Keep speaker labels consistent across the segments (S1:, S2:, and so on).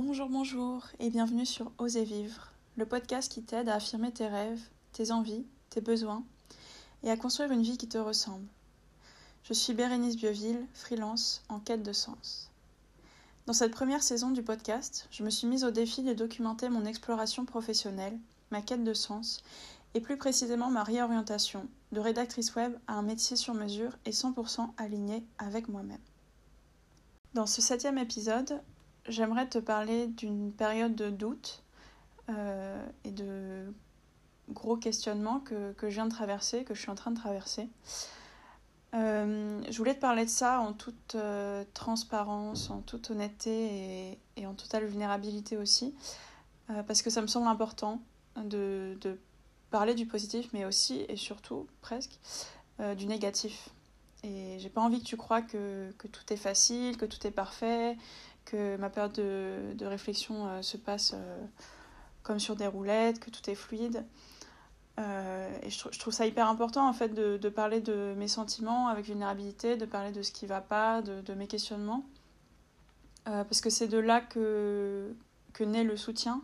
S1: Bonjour, bonjour et bienvenue sur Oser vivre, le podcast qui t'aide à affirmer tes rêves, tes envies, tes besoins et à construire une vie qui te ressemble. Je suis Bérénice Bioville, freelance en quête de sens. Dans cette première saison du podcast, je me suis mise au défi de documenter mon exploration professionnelle, ma quête de sens et plus précisément ma réorientation de rédactrice web à un métier sur mesure et 100% aligné avec moi-même. Dans ce septième épisode, j'aimerais te parler d'une période de doute euh, et de gros questionnements que, que, je viens de traverser, que je suis en train de traverser. Euh, je voulais te parler de ça en toute euh, transparence, en toute honnêteté et, en totale vulnérabilité aussi, parce que ça me semble important de, de, parler du positif, mais aussi et surtout, presque, du négatif. Et j'ai pas envie que tu crois que, que, tout est facile, que tout est parfait, que ma période de, de réflexion euh, se passe euh, comme sur des roulettes, que tout est fluide. Euh, et je, trouve ça hyper important en fait de, de, parler de mes sentiments avec vulnérabilité, de parler de ce qui va pas, de, de mes questionnements. Parce que c'est de là que, que naît le soutien.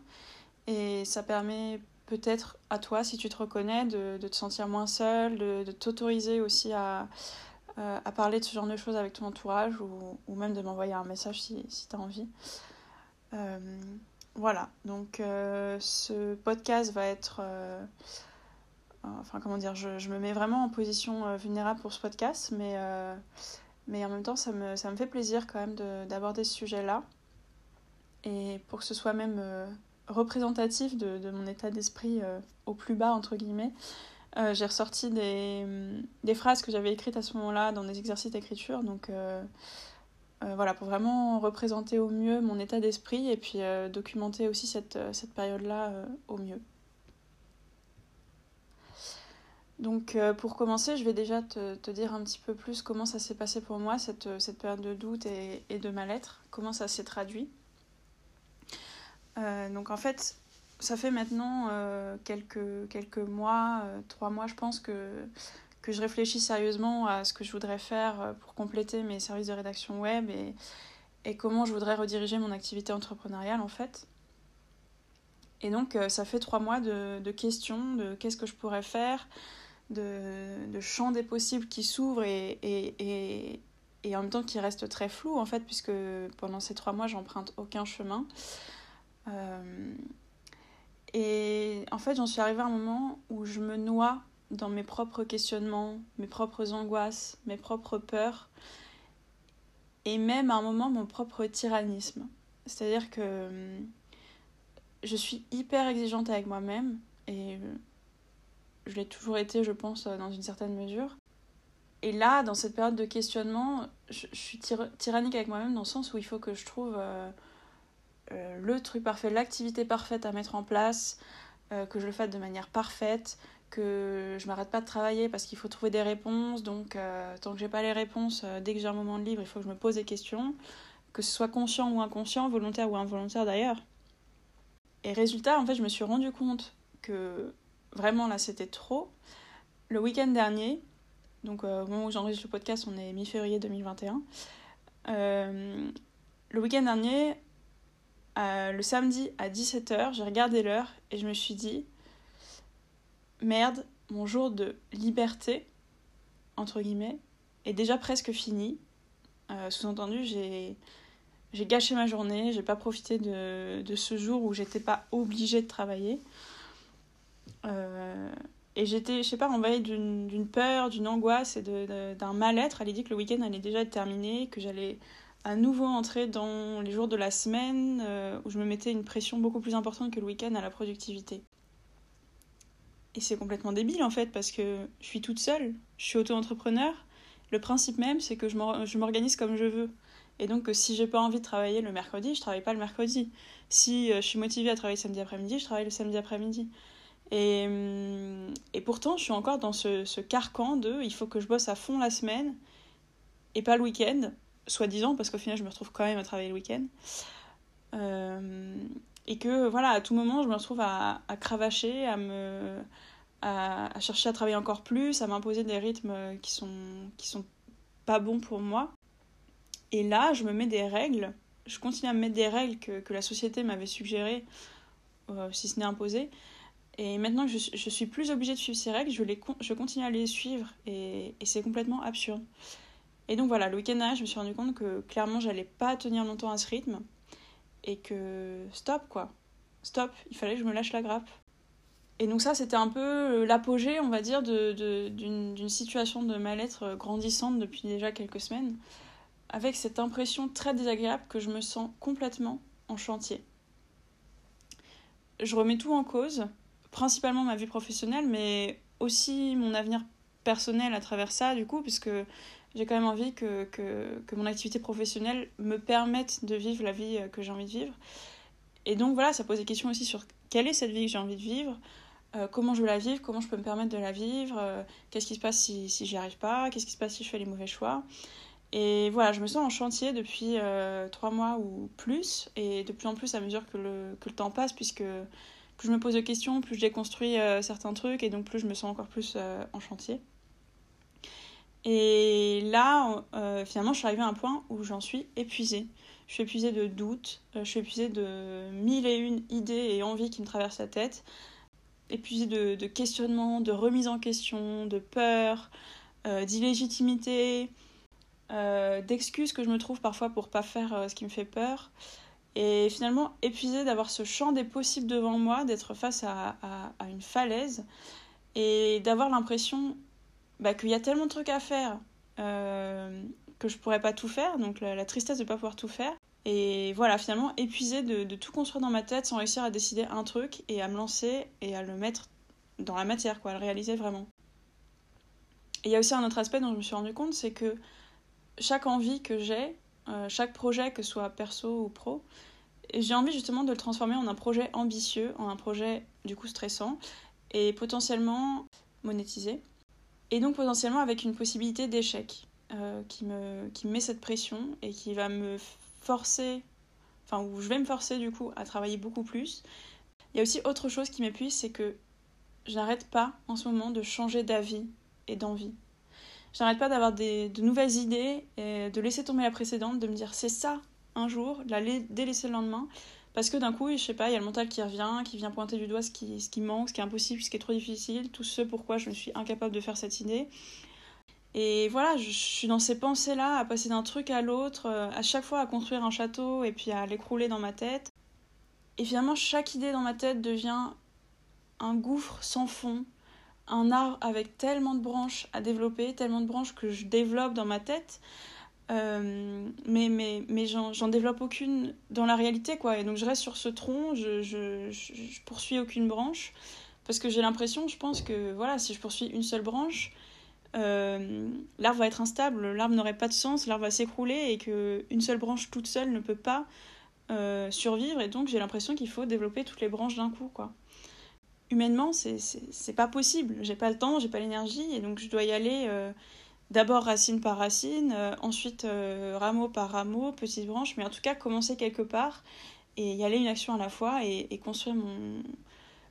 S1: Et ça permet peut-être à toi, si tu te reconnais, de, de te sentir moins seul, de, de t'autoriser aussi à, euh, à parler de ce genre de choses avec ton entourage ou, ou même de m'envoyer un message si, si tu as envie. Euh, voilà, donc euh, ce podcast va être... Enfin, comment dire, je, je, me mets vraiment en position vulnérable pour ce podcast, mais, mais en même temps, ça me, ça me fait plaisir quand même d'aborder ce sujet-là. Et pour que ce soit même représentatif de, de, mon état d'esprit au plus bas, entre guillemets, euh, j'ai ressorti des, des, phrases que j'avais écrites à ce moment-là dans des exercices d'écriture. Donc euh, euh, voilà, pour vraiment représenter au mieux mon état d'esprit et puis documenter aussi cette, cette période-là au mieux. Donc pour commencer, je vais déjà te, te, dire un petit peu plus comment ça s'est passé pour moi, cette, cette période de doute et, et de mal-être, comment ça s'est traduit. donc en fait, ça fait maintenant euh, quelques, mois, euh, trois mois je pense, que, je réfléchis sérieusement à ce que je voudrais faire euh, pour compléter mes services de rédaction web et, comment je voudrais rediriger mon activité entrepreneuriale en fait. Et donc ça fait trois mois de, questions, de qu'est-ce que je pourrais faire, de, de champs des possibles qui s'ouvrent et, et, en même temps qui restent très flous en fait, puisque pendant ces trois mois j'emprunte aucun chemin. Et en fait, j'en suis arrivée à un moment où je me noie dans mes propres questionnements, mes propres angoisses, mes propres peurs, et même à un moment mon propre tyrannisme. C'est-à-dire que hum, je suis hyper exigeante avec moi-même, et je l'ai toujours été, je pense, dans une certaine mesure. Et là, dans cette période de questionnement, je, suis tyrannique avec moi-même dans le sens où il faut que je trouve... Euh, euh, le truc parfait, l'activité parfaite à mettre en place, euh, que je le fasse de manière parfaite, que je m'arrête pas de travailler parce qu'il faut trouver des réponses. Donc, euh, tant que j'ai pas les réponses, dès que j'ai un moment de libre, il faut que je me pose des questions, que ce soit conscient ou inconscient, volontaire ou involontaire d'ailleurs. Et résultat, en fait, je me suis rendu compte que vraiment là, c'était trop. Le week-end dernier, donc au moment où j'enregistre le podcast, on est mi-février 2021. Euh, le week-end dernier, euh, le samedi à 17h, j'ai regardé l'heure et je me suis dit merde, mon jour de liberté, entre guillemets, est déjà presque fini. Euh, Sous-entendu, j'ai. Gâché ma journée, j'ai pas profité de, de, ce jour où j'étais pas obligée de travailler. Euh, et j'étais, je sais pas, envahie d'une peur, d'une angoisse et d'un mal-être à l'idée que le week-end allait déjà être terminé, que j'allais à nouveau entrer dans les jours de la semaine euh, où je me mettais une pression beaucoup plus importante que le week-end à la productivité. Et c'est complètement débile en fait parce que je suis toute seule, je suis auto-entrepreneur. Le principe même c'est que je m'organise comme je veux. Et donc si j'ai pas envie de travailler le mercredi, je travaille pas le mercredi. Si euh, je suis motivée à travailler le samedi après-midi, je travaille le samedi après-midi. Et, et pourtant je suis encore dans ce carcan de il faut que je bosse à fond la semaine et pas le week-end soi-disant, parce qu'au final, je me retrouve quand même à travailler le week-end. Euh, et que, voilà, à tout moment, je me retrouve à, cravacher, à me. À, chercher à travailler encore plus, à m'imposer des rythmes qui sont, qui sont pas bons pour moi. Et là, je me mets des règles je continue à me mettre des règles que, que la société m'avait suggérées, euh, si ce n'est imposé. Et maintenant que je, je, suis plus obligée de suivre ces règles, je, les, je continue à les suivre et c'est complètement absurde. Et donc voilà, le week-end dernier, je me suis rendu compte que clairement, j'allais pas tenir longtemps à ce rythme et que stop quoi, stop, il fallait que je me lâche la grappe. Et donc ça, c'était un peu l'apogée, on va dire, d'une de, situation de mal-être grandissante depuis déjà quelques semaines, avec cette impression très désagréable que je me sens complètement en chantier. Je remets tout en cause, principalement ma vie professionnelle, mais aussi mon avenir personnel à travers ça, du coup, puisque j'ai quand même envie que, que, que, mon activité professionnelle me permette de vivre la vie que j'ai envie de vivre. Et donc voilà, ça pose des questions aussi sur quelle est cette vie que j'ai envie de vivre, euh, comment je veux la vivre, comment je peux me permettre de la vivre, euh, qu'est-ce qui se passe si, si j'y arrive pas, qu'est-ce qui se passe si je fais les mauvais choix. Et voilà, je me sens en chantier depuis euh, trois mois ou plus, et de plus en plus à mesure que le, que le temps passe, puisque plus je me pose de questions, plus je déconstruis certains trucs, et donc plus je me sens encore plus en chantier. Et là, finalement, je suis arrivée à un point où j'en suis épuisée. Je suis épuisée de doutes, je suis épuisée de mille et une idées et envies qui me traversent la tête épuisée de, questionnements, de remise en question, de peur, euh, d'illégitimité, euh, d'excuses que je me trouve parfois pour pas faire euh, ce qui me fait peur. Et finalement, épuisée d'avoir ce champ des possibles devant moi, d'être face à, une falaise et d'avoir l'impression bah, qu'il y a tellement de trucs à faire euh, que je pourrais pas tout faire, donc la, tristesse de pas pouvoir tout faire. Et voilà, finalement, épuisée de, de, tout construire dans ma tête sans réussir à décider un truc et à me lancer et à le mettre dans la matière, quoi, à le réaliser vraiment. Et il y a aussi un autre aspect dont je me suis rendu compte, c'est que chaque envie que j'ai, euh, chaque projet, que ce soit perso ou pro, j'ai envie justement de le transformer en un projet ambitieux, en un projet du coup stressant et potentiellement monétisé. Et donc potentiellement avec une possibilité d'échec euh, qui, me, qui me met cette pression et qui va me forcer, enfin où je vais me forcer du coup à travailler beaucoup plus. Il y a aussi autre chose qui m'épuise, c'est que je n'arrête pas en ce moment de changer d'avis et d'envie. Je n'arrête pas d'avoir de nouvelles idées et de laisser tomber la précédente, de me dire c'est ça un jour, la délaisser le lendemain. Parce que d'un coup, je sais pas, il y a le mental qui revient, qui vient pointer du doigt ce qui, manque, ce qui est impossible, ce qui est trop difficile, tout ce pourquoi je me suis incapable de faire cette idée. Et voilà, je suis dans ces pensées-là, à passer d'un truc à l'autre, euh, à chaque fois à construire un château et puis à l'écrouler dans ma tête. Et finalement, chaque idée dans ma tête devient un gouffre sans fond, un arbre avec tellement de branches à développer, tellement de branches que je développe dans ma tête. Euh, mais mais, mais j'en développe aucune dans la réalité, quoi. Et donc je reste sur ce tronc, je, je, je, poursuis aucune branche, parce que j'ai l'impression, je pense que voilà, si je poursuis une seule branche, euh, l'arbre va être instable, l'arbre n'aurait pas de sens, l'arbre va s'écrouler et qu'une seule branche toute seule ne peut pas euh, survivre. Et donc j'ai l'impression qu'il faut développer toutes les branches d'un coup. quoi. Humainement, c'est pas possible. J'ai pas le temps, j'ai pas l'énergie et donc je dois y aller d'abord racine par racine, euh, ensuite euh, rameau par rameau, petite branche, mais en tout cas commencer quelque part et y aller une action à la fois et, construire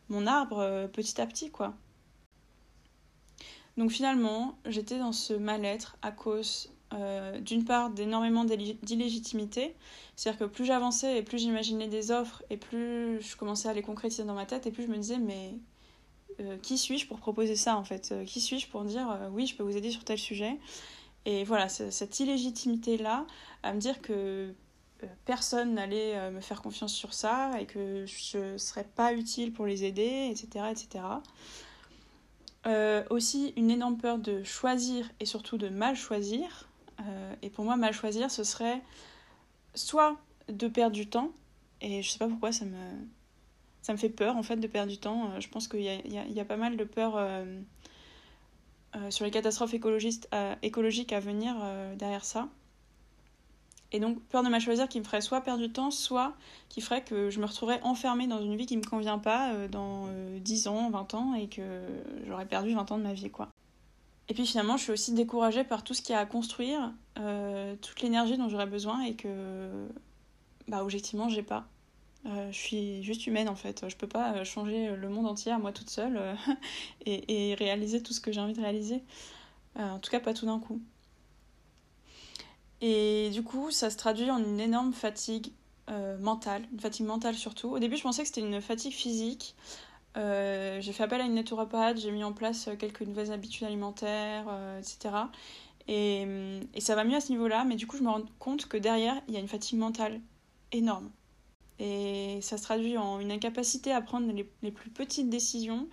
S1: mon, arbre euh, petit à petit. quoi. Donc finalement, j'étais dans ce mal-être à cause d'une part d'énormément d'illégitimité. C'est-à-dire que plus j'avançais et plus j'imaginais des offres et plus je commençais à les concrétiser dans ma tête et plus je me disais mais euh, qui suis-je pour proposer ça en fait euh, Qui suis-je pour dire euh, oui je peux vous aider sur tel sujet Et voilà, cette illégitimité-là à me dire que personne n'allait me faire confiance sur ça et que je ne serais pas utile pour les aider, etc. etc. Aussi une énorme peur de choisir et surtout de mal choisir. Et pour moi, mal choisir, ce serait soit de perdre du temps, et je sais pas pourquoi ça me, ça me fait peur en fait de perdre du temps. Euh, je pense qu'il y a, pas mal de peur euh, euh, sur les catastrophes écologiques à venir derrière ça. Et donc, peur de mal choisir qui me ferait soit perdre du temps, soit qui ferait que je me retrouverais enfermée dans une vie qui ne me convient pas dans euh, 10 ans, 20 ans, et que j'aurais perdu 20 ans de ma vie, quoi. Et puis finalement, je suis aussi découragée par tout ce qu'il y a à construire, toute l'énergie dont j'aurais besoin, et que, bah, objectivement, j'ai pas. Euh, je suis juste humaine en fait. Je peux pas changer le monde entier à moi toute seule et, réaliser tout ce que j'ai envie de réaliser. en tout cas, pas tout d'un coup. Et du coup, ça se traduit en une énorme fatigue mentale, une fatigue mentale surtout. Au début, je pensais que c'était une fatigue physique. j'ai fait appel à une naturopathe, j'ai mis en place quelques nouvelles habitudes alimentaires, etc. Et, et, ça va mieux à ce niveau-là, mais du coup, je me rends compte que derrière, il y a une fatigue mentale énorme. Et ça se traduit en une incapacité à prendre les, les plus petites décisions,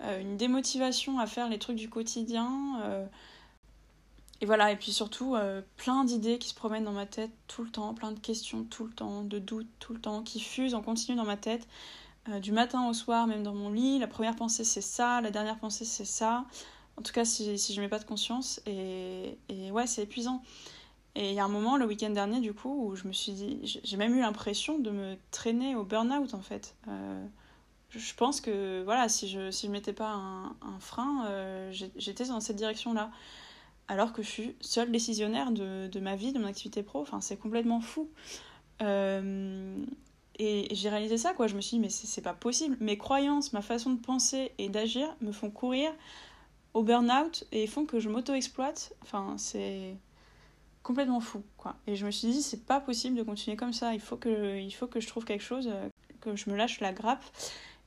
S1: euh, une démotivation à faire les trucs du quotidien. Euh, et voilà, et puis surtout, euh, plein d'idées qui se promènent dans ma tête tout le temps, plein de questions tout le temps, de doutes tout le temps, qui fusent en continu dans ma tête, du matin au soir, même dans mon lit. La première pensée, c'est ça, la dernière pensée, c'est ça. En tout cas, si, si je mets pas de conscience. Et, et ouais, c'est épuisant. Et il y a un moment, le week-end dernier, du coup, où je me suis dit, j'ai même eu l'impression de me traîner au burn-out, en fait. Euh, je pense que, voilà, si je ne si je mettais pas un, frein, euh, j'étais dans cette direction-là. Alors que je suis seule décisionnaire de, de, ma vie, de mon activité pro. Enfin, c'est complètement fou. Euh, et j'ai réalisé ça, quoi. Je me suis dit, mais c'est pas possible. Mes croyances, ma façon de penser et d'agir me font courir au burn-out et font que je m'auto-exploite. Enfin, c'est complètement fou, quoi. Et je me suis dit, c'est pas possible de continuer comme ça. Il faut que, il faut que je trouve quelque chose, euh, que je me lâche la grappe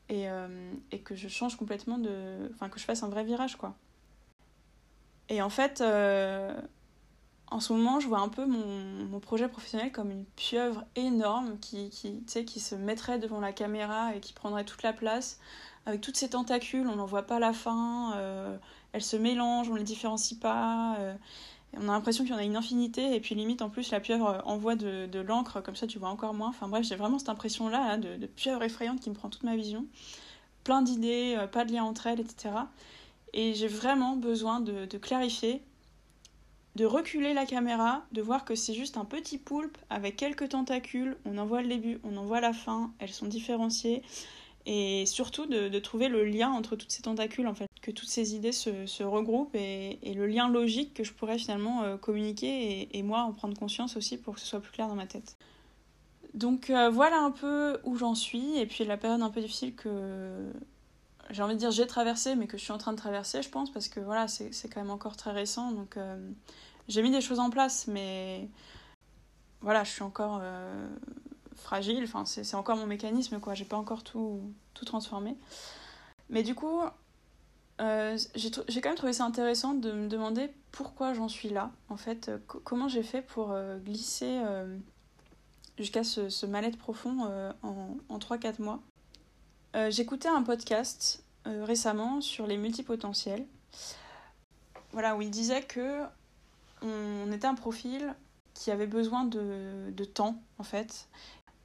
S1: et, euh, et que je change complètement de. Enfin, que je fasse un vrai virage, quoi. Et en fait, euh, en ce moment, je vois un peu mon, projet professionnel comme une pieuvre énorme qui, qui, qui se mettrait devant la caméra et qui prendrait toute la place. Avec toutes ces tentacules, on n'en voit pas la fin. Euh, elles se mélangent, on ne les différencie pas. Euh, on a l'impression qu'il y en a une infinité. Et puis limite, en plus, la pieuvre envoie de, l'encre, comme ça tu vois encore moins. Enfin bref, j'ai vraiment cette impression-là de, de, pieuvre effrayante qui me prend toute ma vision. Plein d'idées, euh, pas de lien entre elles, etc. Et j'ai vraiment besoin de, de clarifier de reculer la caméra, de voir que c'est juste un petit poulpe avec quelques tentacules, on en voit le début, on en voit la fin, elles sont différenciées, et surtout de, de, trouver le lien entre toutes ces tentacules, en fait, que toutes ces idées se, se regroupent et, et, le lien logique que je pourrais finalement euh, communiquer et, et, moi en prendre conscience aussi pour que ce soit plus clair dans ma tête. Donc euh, voilà un peu où j'en suis et puis la période un peu difficile que j'ai envie de dire j'ai traversé mais que je suis en train de traverser je pense parce que voilà c'est quand même encore très récent donc euh, j'ai mis des choses en place mais voilà je suis encore fragile, c'est encore mon mécanisme quoi, j'ai pas encore tout, transformé. Mais du coup, euh, j'ai quand même trouvé ça intéressant de me demander pourquoi j'en suis là, en fait, euh, comment j'ai fait pour euh, glisser jusqu'à ce, ce mal-être profond en, en 3-4 mois. J'écoutais un podcast récemment sur les multipotentiels, voilà, où il disait que on était un profil qui avait besoin de temps, en fait,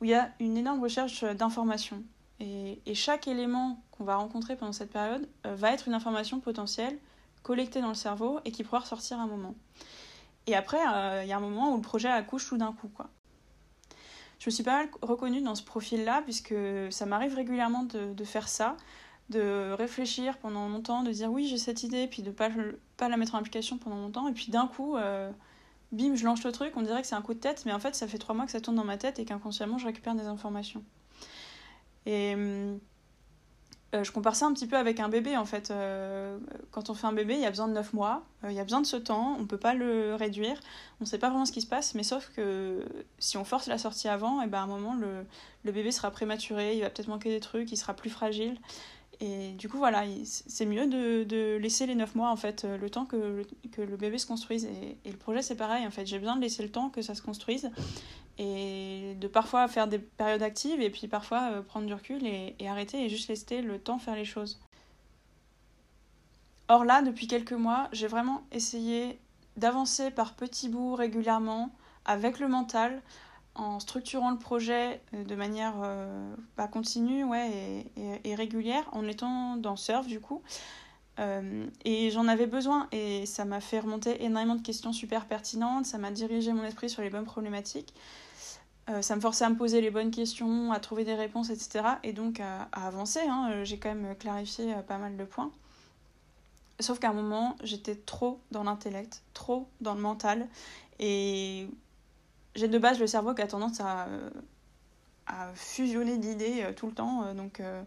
S1: où il y a une énorme recherche d'informations. Et, chaque élément qu'on va rencontrer pendant cette période euh, va être une information potentielle collectée dans le cerveau et qui pourra ressortir à un moment. Et après, euh, il y a un moment où le projet accouche tout d'un coup. Quoi. Je me suis pas mal reconnue dans ce profil-là, puisque ça m'arrive régulièrement de, faire ça, de réfléchir pendant longtemps, de dire oui, j'ai cette idée, puis de ne pas, la mettre en application pendant longtemps, et puis d'un coup, euh, bim, je lance le truc, on dirait que c'est un coup de tête, mais en fait, ça fait trois mois que ça tourne dans ma tête et qu'inconsciemment, je récupère des informations. Et euh, je compare ça un petit peu avec un bébé, en fait. Euh, quand on fait un bébé, il y a besoin de 9 mois, euh, il y a besoin de ce temps, on ne peut pas le réduire, on ne sait pas vraiment ce qui se passe, mais sauf que si on force la sortie avant, et eh ben à un moment, le, le bébé sera prématuré, il va peut-être manquer des trucs, il sera plus fragile. Et du coup, voilà, c'est mieux de, de, laisser les 9 mois, en fait, le temps que le, que le bébé se construise. Et, et le projet, c'est pareil, en fait, j'ai besoin de laisser le temps que ça se construise et de parfois faire des périodes actives et puis parfois euh, prendre du recul et, et, arrêter et juste laisser le temps faire les choses. Or là, depuis quelques mois, j'ai vraiment essayé d'avancer par petits bouts régulièrement avec le mental en structurant le projet de manière euh, bah, continue ouais, et, régulière, en étant dans Surf du coup. Euh, et j'en avais besoin et ça m'a fait remonter énormément de questions super pertinentes, ça m'a dirigé mon esprit sur les bonnes problématiques, euh, ça me forçait à me poser les bonnes questions, à trouver des réponses, etc. Et donc à, avancer, hein. j'ai quand même clarifié euh, pas mal de points. Sauf qu'à un moment, j'étais trop dans l'intellect, trop dans le mental et j'ai de base le cerveau qui a tendance à, à fusionner d'idées euh, tout le temps. Euh, donc, euh,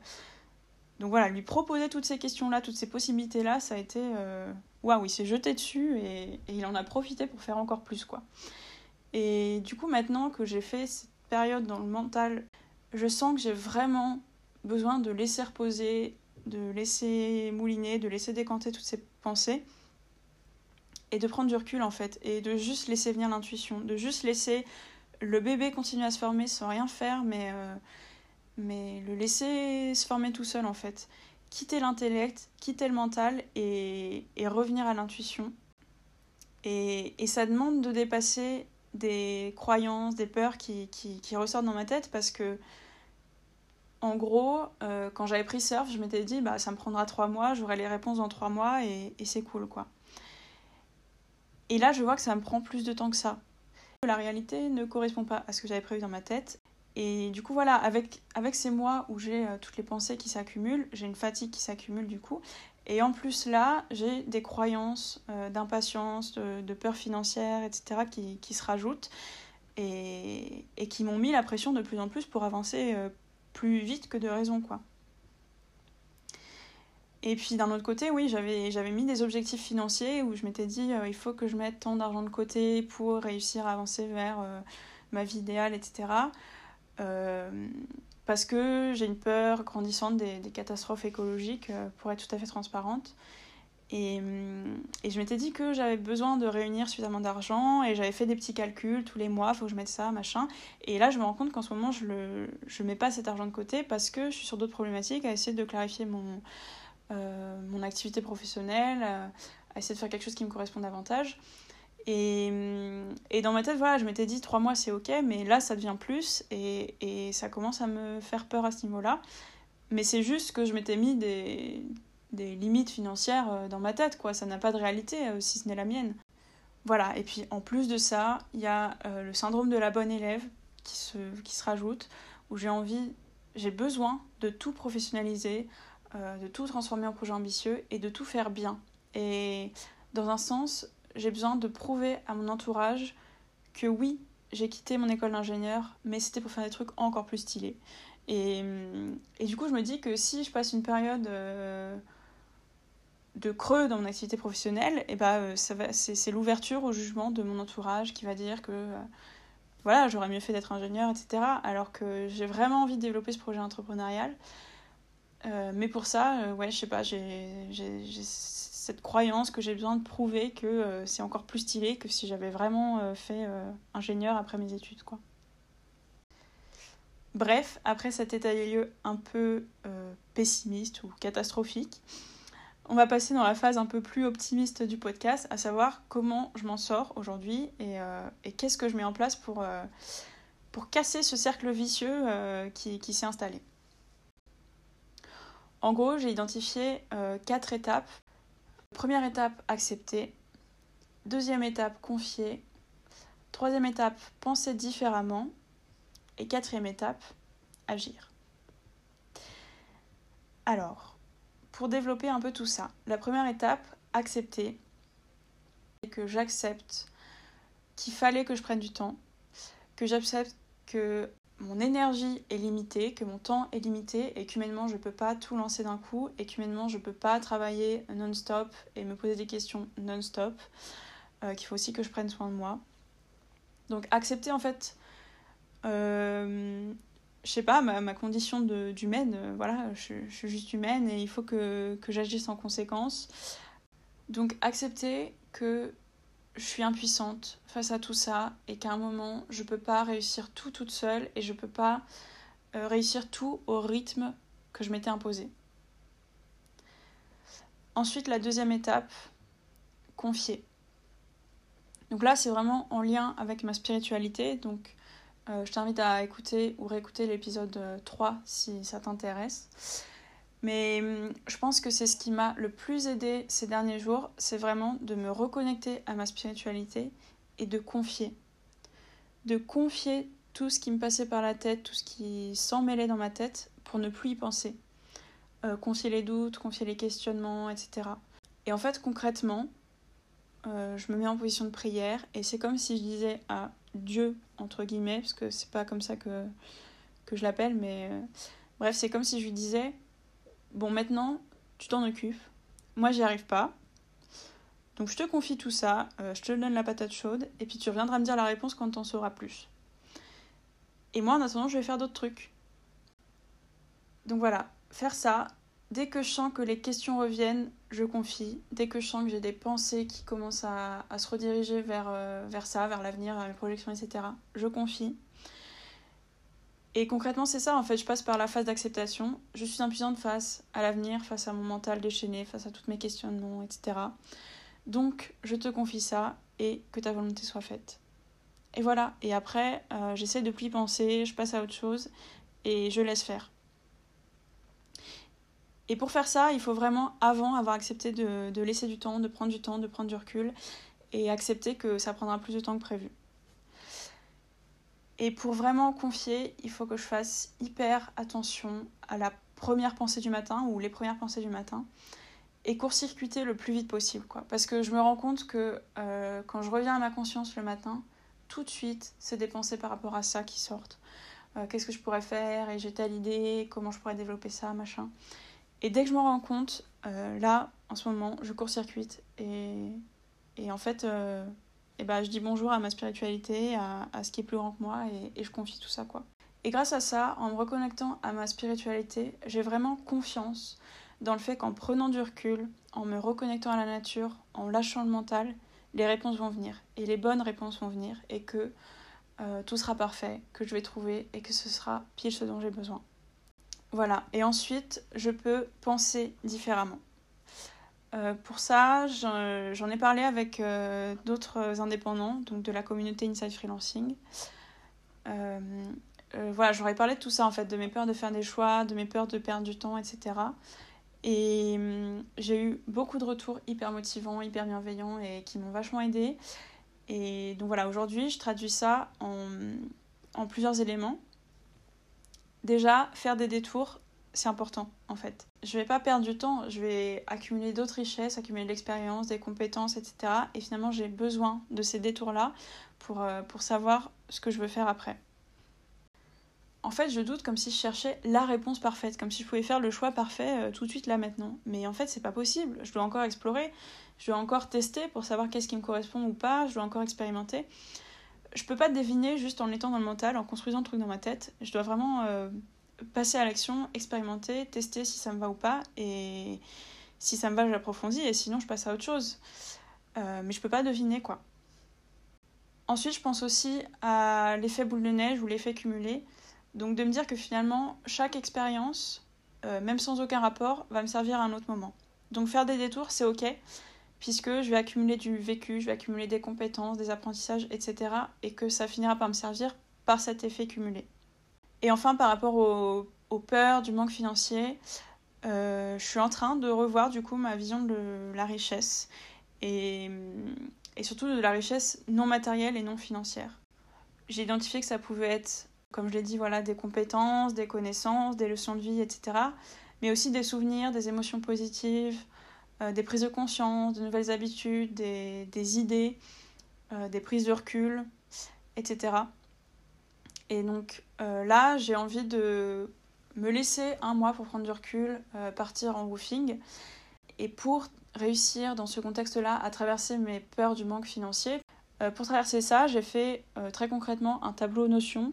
S1: donc voilà, lui proposer toutes ces questions-là, toutes ces possibilités-là, ça a été. Waouh, il s'est jeté dessus et, et, il en a profité pour faire encore plus, quoi. Et du coup, maintenant que j'ai fait cette période dans le mental, je sens que j'ai vraiment besoin de laisser reposer, de laisser mouliner, de laisser décanter toutes ces pensées et de prendre du recul en fait et de juste laisser venir l'intuition, de juste laisser le bébé continuer à se former sans rien faire mais, euh, mais le laisser se former tout seul en fait. Quitter l'intellect, quitter le mental et, et revenir à l'intuition. Et, et, ça demande de dépasser des croyances, des peurs qui, qui, ressortent dans ma tête parce que en gros, euh, quand j'avais pris surf, je m'étais dit, bah, ça me prendra trois mois, j'aurai les réponses dans trois mois et, et c'est cool, quoi. Et là, je vois que ça me prend plus de temps que ça. La réalité ne correspond pas à ce que j'avais prévu dans ma tête. Et du coup, voilà, avec, avec ces mois où j'ai euh, toutes les pensées qui s'accumulent, j'ai une fatigue qui s'accumule du coup. Et en plus, là, j'ai des croyances euh, d'impatience, de, peur financière, etc., qui, qui se rajoutent et, et qui m'ont mis la pression de plus en plus pour avancer plus vite que de raison, quoi. Et puis d'un autre côté, oui, j'avais, j'avais mis des objectifs financiers où je m'étais dit euh, il faut que je mette tant d'argent de côté pour réussir à avancer vers euh, ma vie idéale, etc. Euh, parce que j'ai une peur grandissante des, catastrophes écologiques, pour être tout à fait transparente. Et, et je m'étais dit que j'avais besoin de réunir suffisamment d'argent et j'avais fait des petits calculs tous les mois, il faut que je mette ça, machin. Et là, je me rends compte qu'en ce moment, je ne je mets pas cet argent de côté parce que je suis sur d'autres problématiques à essayer de clarifier mon, mon activité professionnelle, euh, à essayer de faire quelque chose qui me correspond davantage. Et, et dans ma tête, voilà, je m'étais dit trois mois c'est ok, mais là ça devient plus et, ça commence à me faire peur à ce niveau-là. Mais c'est juste que je m'étais mis des, limites financières euh, dans ma tête, quoi. Ça n'a pas de réalité, euh, si ce n'est la mienne. Voilà, et puis en plus de ça, il y a euh, le syndrome de la bonne élève qui se, qui se rajoute, où j'ai envie, j'ai besoin de tout professionnaliser, de tout transformer en projet ambitieux et de tout faire bien. Et dans un sens, j'ai besoin de prouver à mon entourage que oui, j'ai quitté mon école d'ingénieur, mais c'était pour faire des trucs encore plus stylés. Et, et, du coup, je me dis que si je passe une période de creux dans mon activité professionnelle, et bah, euh, c'est l'ouverture au jugement de mon entourage qui va dire que euh, voilà, j'aurais mieux fait d'être ingénieur, etc. Alors que j'ai vraiment envie de développer ce projet entrepreneurial. Euh, mais pour ça, ouais, je sais pas, j'ai cette croyance que j'ai besoin de prouver que c'est encore plus stylé que si j'avais vraiment fait ingénieur après mes études, quoi. Bref, après cet état des lieux un peu pessimiste ou catastrophique, on va passer dans la phase un peu plus optimiste du podcast, à savoir comment je m'en sors aujourd'hui et, euh, qu'est-ce que je mets en place pour, euh, pour casser ce cercle vicieux euh, qui, qui s'est installé. En gros, j'ai identifié quatre étapes. Première étape, accepter. Deuxième étape, confier. Troisième étape, penser différemment. Et quatrième étape, agir. Alors, pour développer un peu tout ça. La première étape, accepter. Que j'accepte qu'il fallait que je prenne du temps, que j'accepte que mon énergie est limitée, que mon temps est limité et qu'humainement je ne peux pas tout lancer d'un coup et qu'humainement je ne peux pas travailler non-stop et me poser des questions non-stop, euh, qu'il faut aussi que je prenne soin de moi. Donc accepter en fait euh, je sais pas, ma, condition d'humaine, euh, voilà, je, je, suis juste humaine et il faut que j'agisse en conséquence. Donc accepter que je suis impuissante face à tout ça et qu'à un moment, je peux pas réussir tout toute seule et je peux pas euh, réussir tout au rythme que je m'étais imposé. Ensuite, la deuxième étape, confier. Donc là, c'est vraiment en lien avec ma spiritualité. Donc euh, je t'invite à écouter ou réécouter l'épisode 3 si ça t'intéresse. Mais hum, je pense que c'est ce qui m'a le plus aidé ces derniers jours, c'est vraiment de me reconnecter à ma spiritualité et de confier. De confier tout ce qui me passait par la tête, tout ce qui s'en mêlait dans ma tête pour ne plus y penser. Euh, confier les doutes, confier les questionnements, etc. Et en fait, concrètement, euh, je me mets en position de prière et c'est comme si je disais à Dieu, entre guillemets, parce que c'est pas comme ça que, que je l'appelle, mais euh, bref, c'est comme si je lui disais Bon, maintenant, tu t'en occupes. Moi, j'y arrive pas. Donc je te confie tout ça, euh, je te donne la patate chaude, et puis tu reviendras me dire la réponse quand t'en sauras plus. Et moi, en attendant, je vais faire d'autres trucs. Donc voilà, faire ça. Dès que je sens que les questions reviennent, je confie. Dès que je sens que j'ai des pensées qui commencent à, se rediriger vers, euh, vers ça, vers l'avenir, mes projections, etc., je confie. Et concrètement, c'est ça, en fait, je passe par la phase d'acceptation. Je suis impuissante face à l'avenir, face à mon mental déchaîné, face à tous mes questionnements, etc. Donc, je te confie ça et que ta volonté soit faite. Et voilà, et après, euh, j'essaie de plus y penser, je passe à autre chose et je laisse faire. Et pour faire ça, il faut vraiment, avant, avoir accepté de, de laisser du temps, de prendre du temps, de prendre du recul et accepter que ça prendra plus de temps que prévu. Et pour vraiment confier, il faut que je fasse hyper attention à la première pensée du matin ou les premières pensées du matin et court-circuiter le plus vite possible. Quoi. Parce que je me rends compte que euh, quand je reviens à ma conscience le matin, tout de suite, c'est des pensées par rapport à ça qui sortent. Euh, qu'est-ce que je pourrais faire Et j'ai telle idée, comment je pourrais développer ça, machin. Et dès que je me rends compte, euh, là, en ce moment, je court-circuite et, et en fait, et ben, je dis bonjour à ma spiritualité, à, à ce qui est plus grand que moi et, et je confie tout ça, quoi. Et grâce à ça, en me reconnectant à ma spiritualité, j'ai vraiment confiance dans le fait qu'en prenant du recul, en me reconnectant à la nature, en lâchant le mental, les réponses vont venir. Et les bonnes réponses vont venir. Et que euh, tout sera parfait, que je vais trouver et que ce sera pile ce dont j'ai besoin. Voilà. Et ensuite, je peux penser différemment. Euh, pour ça, j'en ai parlé avec euh, d'autres indépendants, donc de la communauté Inside Freelancing. voilà, j'aurais parlé de tout ça en fait, de mes peurs de faire des choix, de mes peurs de perdre du temps, etc. Et hum, j'ai eu beaucoup de retours hyper motivants, hyper bienveillants et qui m'ont vachement aidé. Et donc voilà, aujourd'hui, je traduis ça en plusieurs éléments. Déjà, faire des détours, c'est important en fait. Je vais pas perdre du temps, je vais accumuler d'autres richesses, accumuler de l'expérience, des compétences, etc. Et finalement, j'ai besoin de ces détours-là pour, euh, pour savoir ce que je veux faire après en fait, je doute comme si je cherchais la réponse parfaite, comme si je pouvais faire le choix parfait euh, tout de suite là maintenant. Mais en fait, c'est pas possible. Je dois encore explorer, je dois encore tester pour savoir qu'est-ce qui me correspond ou pas, je dois encore expérimenter. Je peux pas deviner juste en étant dans le mental, en construisant le truc dans ma tête. Je dois vraiment euh, passer à l'action, expérimenter, tester si ça me va ou pas. Et si ça me va, j'approfondis et sinon, je passe à autre chose. Euh, mais je peux pas deviner quoi. Ensuite, je pense aussi à l'effet boule de neige ou l'effet cumulé. Donc de me dire que finalement, chaque expérience, euh, même sans aucun rapport, va me servir à un autre moment. Donc faire des détours, c'est ok, puisque je vais accumuler du vécu, je vais accumuler des compétences, des apprentissages, etc. Et que ça finira par me servir par cet effet cumulé. Et enfin, par rapport aux, peurs du manque financier, euh, je suis en train de revoir du coup ma vision de la richesse et, surtout de la richesse non matérielle et non financière. J'ai identifié que ça pouvait être comme je l'ai dit, voilà, des compétences, des connaissances, des leçons de vie, etc. Mais aussi des souvenirs, des émotions positives, euh, des prises de conscience, de nouvelles habitudes, des, des idées, euh, des prises de recul, etc. Et donc euh, là, j'ai envie de me laisser un mois pour prendre du recul, partir en woofing. Et pour réussir dans ce contexte-là à traverser mes peurs du manque financier, pour traverser ça, j'ai fait très concrètement un tableau notion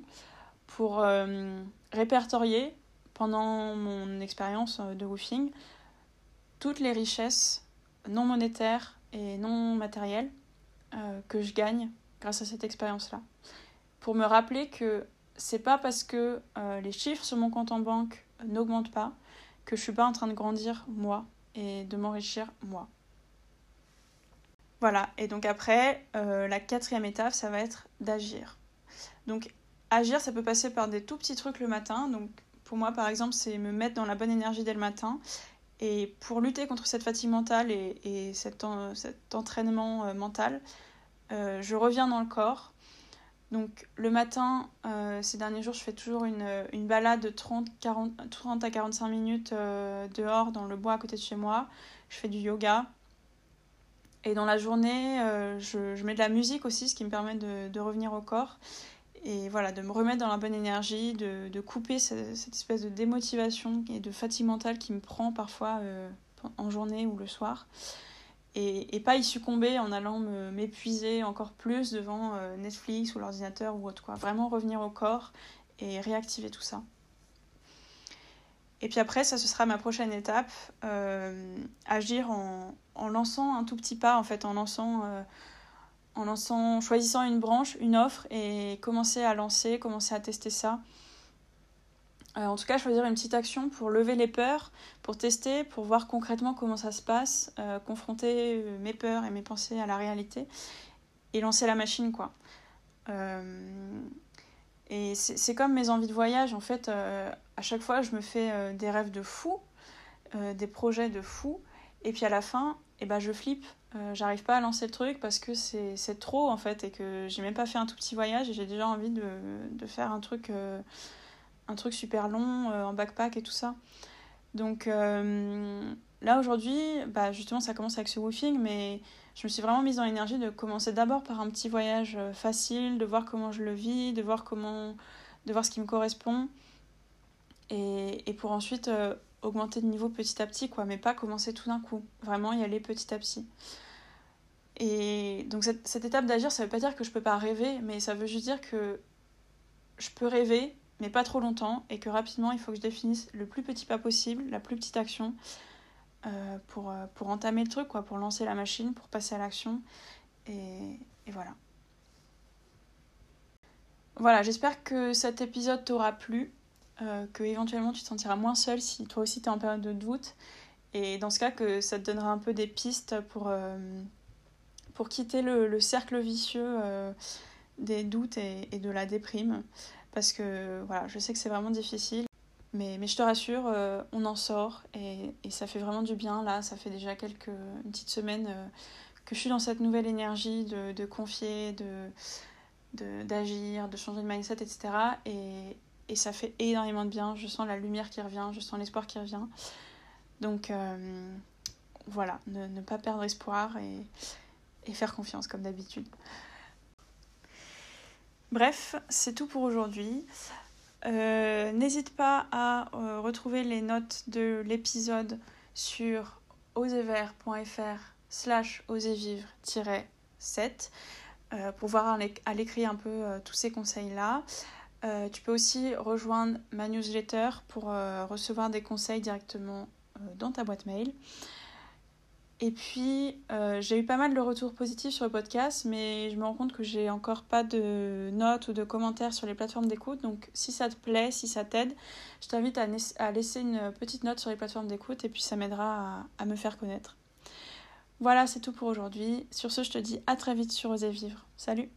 S1: pour euh, répertorier pendant mon expérience euh, de woofing toutes les richesses non monétaires et non matérielles euh, que je gagne grâce à cette expérience-là. Pour me rappeler que c'est pas parce que les chiffres sur mon compte en banque n'augmentent pas que je suis pas en train de grandir moi et de m'enrichir moi. Voilà, et donc après, la quatrième étape, ça va être d'agir. Donc agir, ça peut passer par des tout petits trucs le matin. Donc pour moi, par exemple, c'est me mettre dans la bonne énergie dès le matin. Et pour lutter contre cette fatigue mentale et, cet, entraînement euh, mental, euh, je reviens dans le corps. Donc le matin, euh, ces derniers jours, je fais toujours une, une balade de 30, 40, 30 à 45 minutes dehors dans le bois à côté de chez moi. Je fais du yoga. Et dans la journée, je, mets de la musique aussi, ce qui me permet de, de revenir au corps et voilà, de me remettre dans la bonne énergie, de, de couper cette, espèce de démotivation et de fatigue mentale qui me prend parfois euh, en journée ou le soir. Et, pas y succomber en allant m'épuiser encore plus devant Netflix ou l'ordinateur ou autre. Quoi. Vraiment revenir au corps et réactiver tout ça. Et puis après, ça, ce sera ma prochaine étape, euh, agir en, en, lançant un tout petit pas, en fait, en lançant, euh, en lançant, choisissant une branche, une offre, et commencer à lancer, commencer à tester ça. Euh, en tout cas, choisir une petite action pour lever les peurs, pour tester, pour voir concrètement comment ça se passe, confronter mes peurs et mes pensées à la réalité, et lancer la machine, quoi. Et c'est comme mes envies de voyage, en fait, euh, à chaque fois, je me fais euh, des rêves de fou, euh, des projets de fou, et puis à la fin, eh ben, je flippe. J'arrive pas à lancer le truc parce que c'est trop, en fait, et que j'ai même pas fait un tout petit voyage, et j'ai déjà envie de, faire un truc, un truc super long, en backpack et tout ça. Donc là, aujourd'hui, bah, justement, ça commence avec ce woofing, mais je me suis vraiment mise dans l'énergie de commencer d'abord par un petit voyage euh, facile, de voir comment je le vis, de voir comment de voir ce qui me correspond et, et pour ensuite euh, augmenter de niveau petit à petit quoi mais pas commencer tout d'un coup vraiment y aller petit à petit et donc cette, cette étape d'agir ça veut pas dire que je peux pas rêver mais ça veut juste dire que je peux rêver mais pas trop longtemps et que rapidement il faut que je définisse le plus petit pas possible la plus petite action euh, pour, euh, pour entamer le truc, quoi, pour lancer la machine, pour passer à l'action. Et, voilà. Voilà, j'espère que cet épisode t'aura plu, euh, que éventuellement tu te sentiras moins seul si toi aussi tu es en période de doute. Et dans ce cas, que ça te donnera un peu des pistes pour, pour quitter le, le, cercle vicieux des doutes et, de la déprime. Parce que voilà, je sais que c'est vraiment difficile. Mais, je te rassure, euh, on en sort et, ça fait vraiment du bien. Là, ça fait déjà quelques une petite semaine euh, que je suis dans cette nouvelle énergie de, confier, de d'agir, de, changer de mindset, etc. Et, et, ça fait énormément de bien. Je sens la lumière qui revient, je sens l'espoir qui revient. Donc euh, voilà, ne, pas perdre espoir et faire confiance comme d'habitude. Bref, c'est tout pour aujourd'hui. Euh, n'hésite pas à euh, retrouver les notes de l'épisode sur osevert.fr slash osevivre-7 euh, pour voir à l'écrit un peu tous ces conseils-là. tu peux aussi rejoindre ma newsletter pour recevoir des conseils directement dans ta boîte mail. Et puis, euh, j'ai eu pas mal de retours positifs sur le podcast, mais je me rends compte que j'ai encore pas de notes ou de commentaires sur les plateformes d'écoute. Donc, si ça te plaît, si ça t'aide, je t'invite à, laisser une petite note sur les plateformes d'écoute et puis ça m'aidera à, me faire connaître. Voilà, c'est tout pour aujourd'hui. Sur ce, je te dis à très vite sur Oser Vivre. Salut